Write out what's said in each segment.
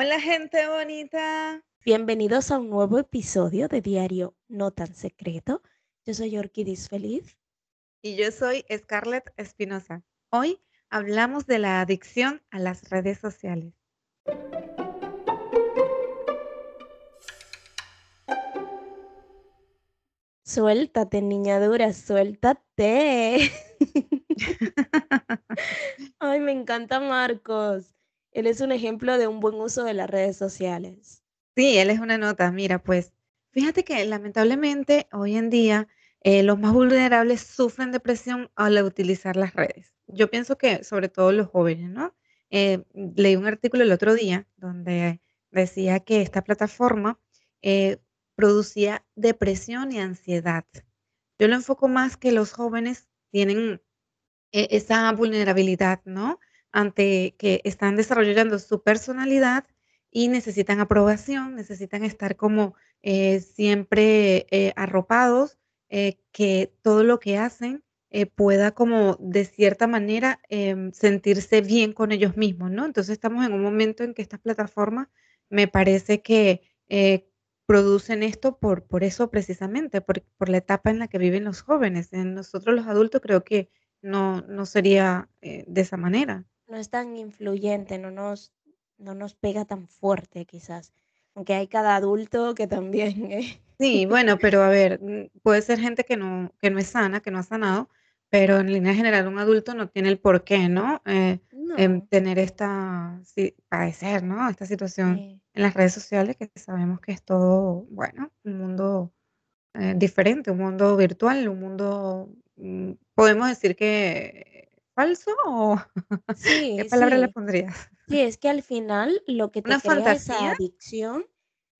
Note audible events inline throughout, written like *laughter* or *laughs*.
Hola gente bonita. Bienvenidos a un nuevo episodio de Diario No tan Secreto. Yo soy Orquídez Feliz. Y yo soy Scarlett Espinosa. Hoy hablamos de la adicción a las redes sociales. Suéltate, niña dura, suéltate. *laughs* *laughs* Ay, me encanta Marcos. Él es un ejemplo de un buen uso de las redes sociales. Sí, él es una nota. Mira, pues fíjate que lamentablemente hoy en día eh, los más vulnerables sufren depresión al utilizar las redes. Yo pienso que sobre todo los jóvenes, ¿no? Eh, leí un artículo el otro día donde decía que esta plataforma eh, producía depresión y ansiedad. Yo lo enfoco más que los jóvenes tienen esa vulnerabilidad, ¿no? Ante que están desarrollando su personalidad y necesitan aprobación, necesitan estar como eh, siempre eh, arropados, eh, que todo lo que hacen pueda como de cierta manera em, sentirse bien con ellos mismos, ¿no? Entonces estamos en un momento en que estas plataformas me parece que producen esto por, por eso precisamente, por, por, la etapa en la que viven los jóvenes. En nosotros los adultos creo que no, no sería de esa manera. No es tan influyente, no nos, no nos pega tan fuerte quizás, aunque hay cada adulto que también... ¿eh? Sí, *laughs* bueno, pero a ver, puede ser gente que no, que no es sana, que no ha sanado, pero en línea general un adulto no tiene el por qué, ¿no? Eh, tener esta, sí, padecer, ¿no? Esta situación en las redes sociales, que sabemos que es todo, bueno, un mundo eh, diferente, un mundo virtual, un mundo, mm, podemos decir que falso o *laughs* ¿qué palabra le pondrías? Sí, es que al final lo que te ¿Una crea esa fantasía? adicción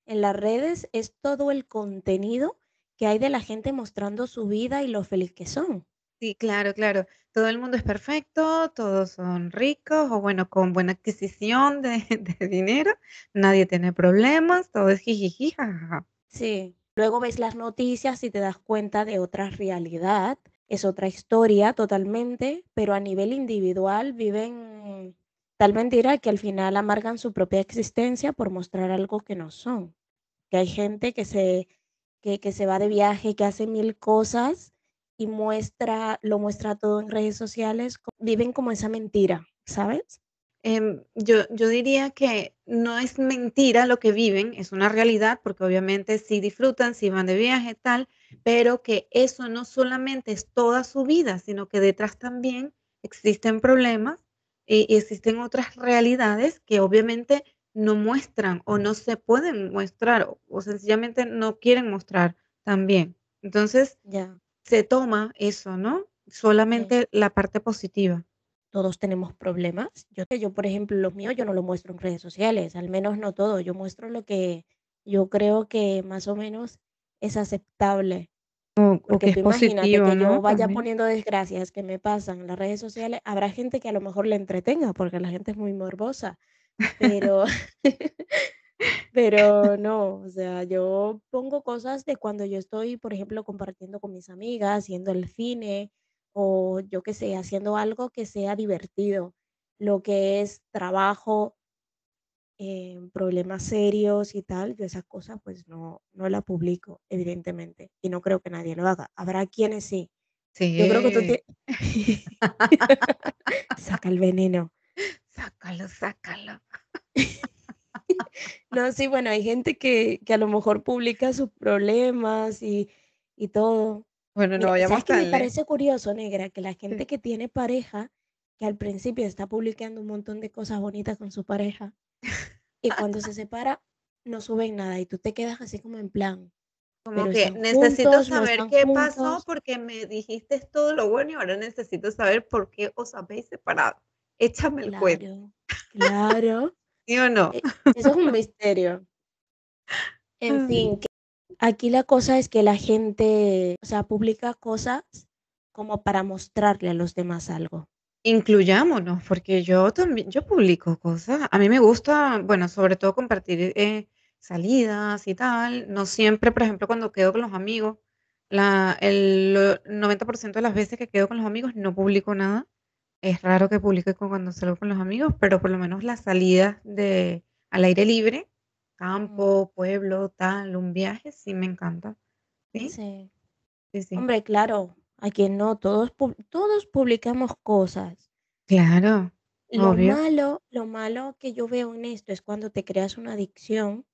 en las redes es todo el contenido que hay de la gente mostrando su vida y lo feliz que son. Sí, claro, claro. Todo el mundo es perfecto, todos son ricos o bueno, con buena adquisición de, *laughs* de dinero, nadie tiene problemas, todo es jijiji, jajaja. Sí, luego ves las noticias y te das cuenta de otra realidad, es otra historia totalmente, pero a nivel individual viven tal mentira que al final amargan su propia existencia por mostrar algo que no son. Que hay gente que se, que, que se va de viaje, que hace mil cosas y muestra, lo muestra todo en redes sociales, viven como esa mentira, ¿sabes? Em, yo, yo diría que no es mentira lo que viven, es una realidad, porque obviamente sí disfrutan, sí van de viaje, tal, pero que eso no solamente es toda su vida, sino que detrás también existen problemas y, existen otras realidades que obviamente no muestran o no se pueden mostrar o, o sencillamente no quieren mostrar también. Entonces, Ya, se toma eso, ¿no? sí. Solamente la parte positiva. Todos tenemos problemas. Yo, yo, por ejemplo, los míos yo no lo muestro en redes sociales, al menos no todo. Yo muestro lo que yo creo que más o menos es aceptable. O, o Porque que es tú imagínate positivo, que yo vaya También. poniendo desgracias que me pasan en las redes sociales, habrá gente que a lo mejor le entretenga, porque la gente es muy morbosa, pero, *laughs* pero no, o sea, yo pongo cosas de cuando yo estoy, por ejemplo, compartiendo con mis amigas, yendo al cine o yo qué sé, haciendo algo que sea divertido. Lo que es trabajo, eh, problemas serios y tal, yo esas cosas pues no, no la publico, evidentemente, y no creo que nadie lo haga. Habrá quienes sí. Yo creo que tú Sí. tienes... *laughs* *laughs* Saca el veneno. Sácalo, sácalo. *laughs* No, sí, bueno, hay gente que, que a lo mejor publica sus problemas y, y todo. Bueno, no Mira, ¿sabes qué me parece curioso, negra? Que la Sí. gente que tiene pareja, que al principio está publicando un montón de cosas bonitas con su pareja, y cuando se separa, no suben nada, y tú te quedas así como en plan, Como pero que necesito juntos, saber qué pasó porque me dijiste todo lo bueno y ahora necesito saber por qué os habéis separado. Échame el cuento. Claro. *laughs* ¿Sí o no? E- Eso es un misterio. En fin, que aquí la cosa es que la gente, o sea, publica cosas como para mostrarle a los demás algo. Incluyámonos, porque yo también, yo publico cosas. A mí me gusta, bueno, sobre todo compartir eh, salidas y tal. No siempre, por ejemplo, cuando quedo con los amigos, la, el lo- 90% de las veces que quedo con los amigos no publico nada. Es raro que publique cu- cuando salgo con los amigos, pero por lo menos las salidas de, al aire libre, campo, pueblo, tal, un viaje, sí me encanta. ¿Sí? Sí. Sí, sí. Hombre, claro, a quien no, todos, todos publicamos cosas. Claro, Lo obvio. malo, lo malo que yo veo en esto es cuando te creas una adicción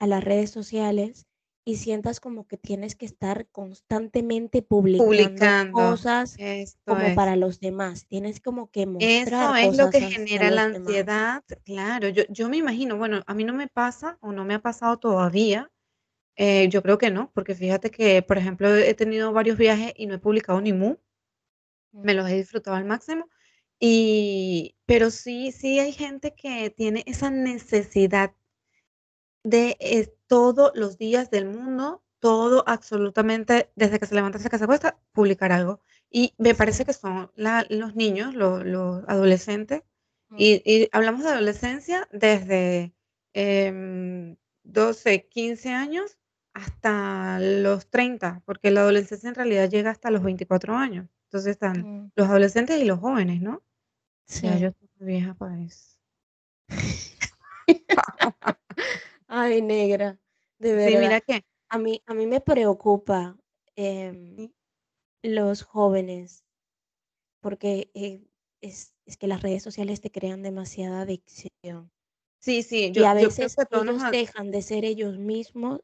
a las redes sociales y sientas como que tienes que estar constantemente publicando Publicando. cosas Esto como es. para los demás. Tienes como que Eso mostrar es lo cosas que hacia genera la los demás. ansiedad, claro. Yo yo me imagino, bueno, a mí no me pasa, o no me ha pasado todavía, eh, yo creo que no, porque fíjate que, por ejemplo, he tenido varios viajes y no he publicado ni mu, me Mm, los he disfrutado al máximo, y pero sí sí hay gente que tiene esa necesidad de, eh, todos los días del mundo, todo absolutamente, desde que se levanta hasta que se acuesta, publicar algo. Y me parece que son la los niños, los los adolescentes, Mm, y y hablamos de adolescencia desde, em, 12, 15 años hasta los 30, porque la adolescencia en realidad llega hasta los 24 años. Entonces están mm, los adolescentes y los jóvenes, ¿no? Ya yo Sí. estoy muy vieja para eso. *laughs* Ay, negra, de Sí, verdad. mira que A mí, a mí me preocupa em, sí, los jóvenes porque eh, es, es que las redes sociales te crean demasiada adicción sí, sí, y yo a yo creo veces que a todos nos dejan de ser ellos mismos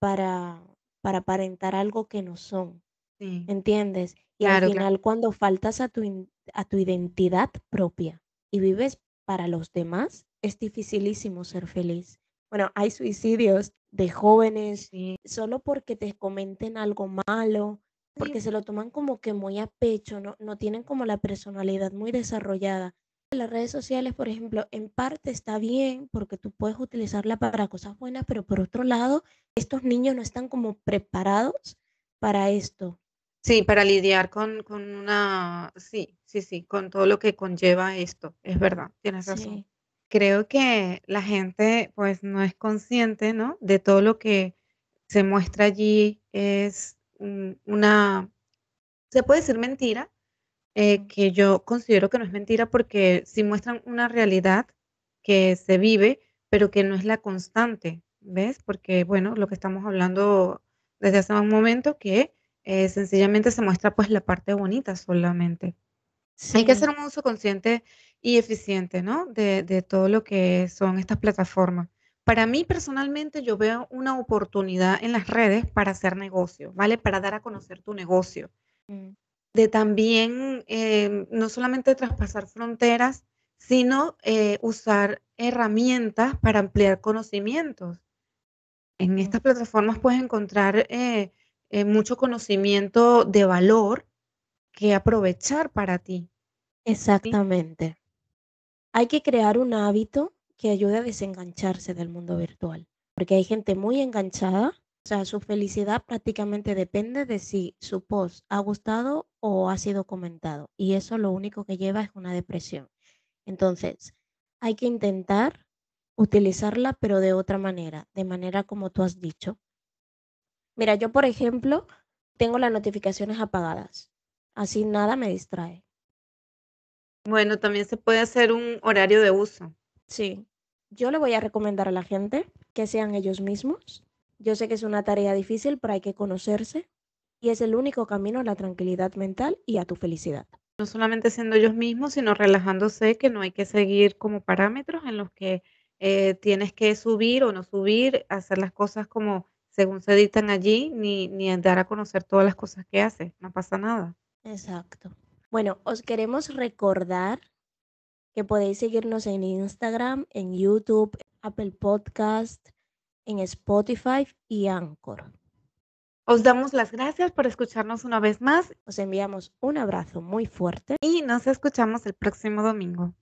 para, para aparentar algo que no son, sí, ¿entiendes? Y al claro. final cuando faltas a tu, a tu identidad propia y vives para los demás, es dificilísimo ser feliz. Bueno, hay suicidios de jóvenes Sí, solo porque te comenten algo malo, porque sí, se lo toman como que muy a pecho, no, no tienen como la personalidad muy desarrollada. Las redes sociales, por ejemplo, en parte está bien porque tú puedes utilizarla para cosas buenas, pero por otro lado, estos niños no están como preparados para esto. sí, para lidiar con con una sí, sí, sí, con todo lo que conlleva esto, es verdad, tienes razón. Sí, Creo que la gente, pues, no es consciente, ¿no?, de todo lo que se muestra allí, es, una se puede decir mentira, eh, que yo considero que no es mentira, porque sí muestran una realidad que se vive, pero que no es la constante, ¿ves? Porque, bueno, lo que estamos hablando desde hace un momento, que, eh, sencillamente se muestra, pues, la parte bonita solamente. Hay que hacer un uso consciente y eficiente, ¿no? De de todo lo que son estas plataformas. Para mí, personalmente, yo veo una oportunidad en las redes para hacer negocio, ¿vale? Para dar a conocer tu negocio. mm, De también, em, no solamente traspasar fronteras, sino, eh, usar herramientas para ampliar conocimientos. En estas plataformas puedes encontrar, eh, eh, mucho conocimiento de valor que aprovechar para ti, ¿sí? exactamente. Hay que crear un hábito que ayude a desengancharse del mundo virtual, porque hay gente muy enganchada, o sea, su felicidad prácticamente depende de si su post ha gustado o ha sido comentado, y eso lo único que lleva es una depresión. Entonces, hay que intentar utilizarla, pero de otra manera, de manera como tú has dicho. Mira, yo, por ejemplo, tengo las notificaciones apagadas, así nada me distrae. Bueno, también se puede hacer un horario de uso. Sí, yo le voy a recomendar a la gente que sean ellos mismos. Yo sé que es una tarea difícil, pero hay que conocerse y es el único camino a la tranquilidad mental y a tu felicidad. No solamente siendo ellos mismos, sino relajándose, que no hay que seguir como parámetros en los que, eh, tienes que subir o no subir, hacer las cosas como según se dictan allí, ni ni dar a conocer todas las cosas que haces, no pasa nada. Exacto. Bueno, os queremos recordar que podéis seguirnos en Instagram, en YouTube, Apple Podcast, en Spotify y Anchor. Os damos las gracias por escucharnos una vez más Os enviamos un abrazo muy fuerte. y nos escuchamos el próximo domingo.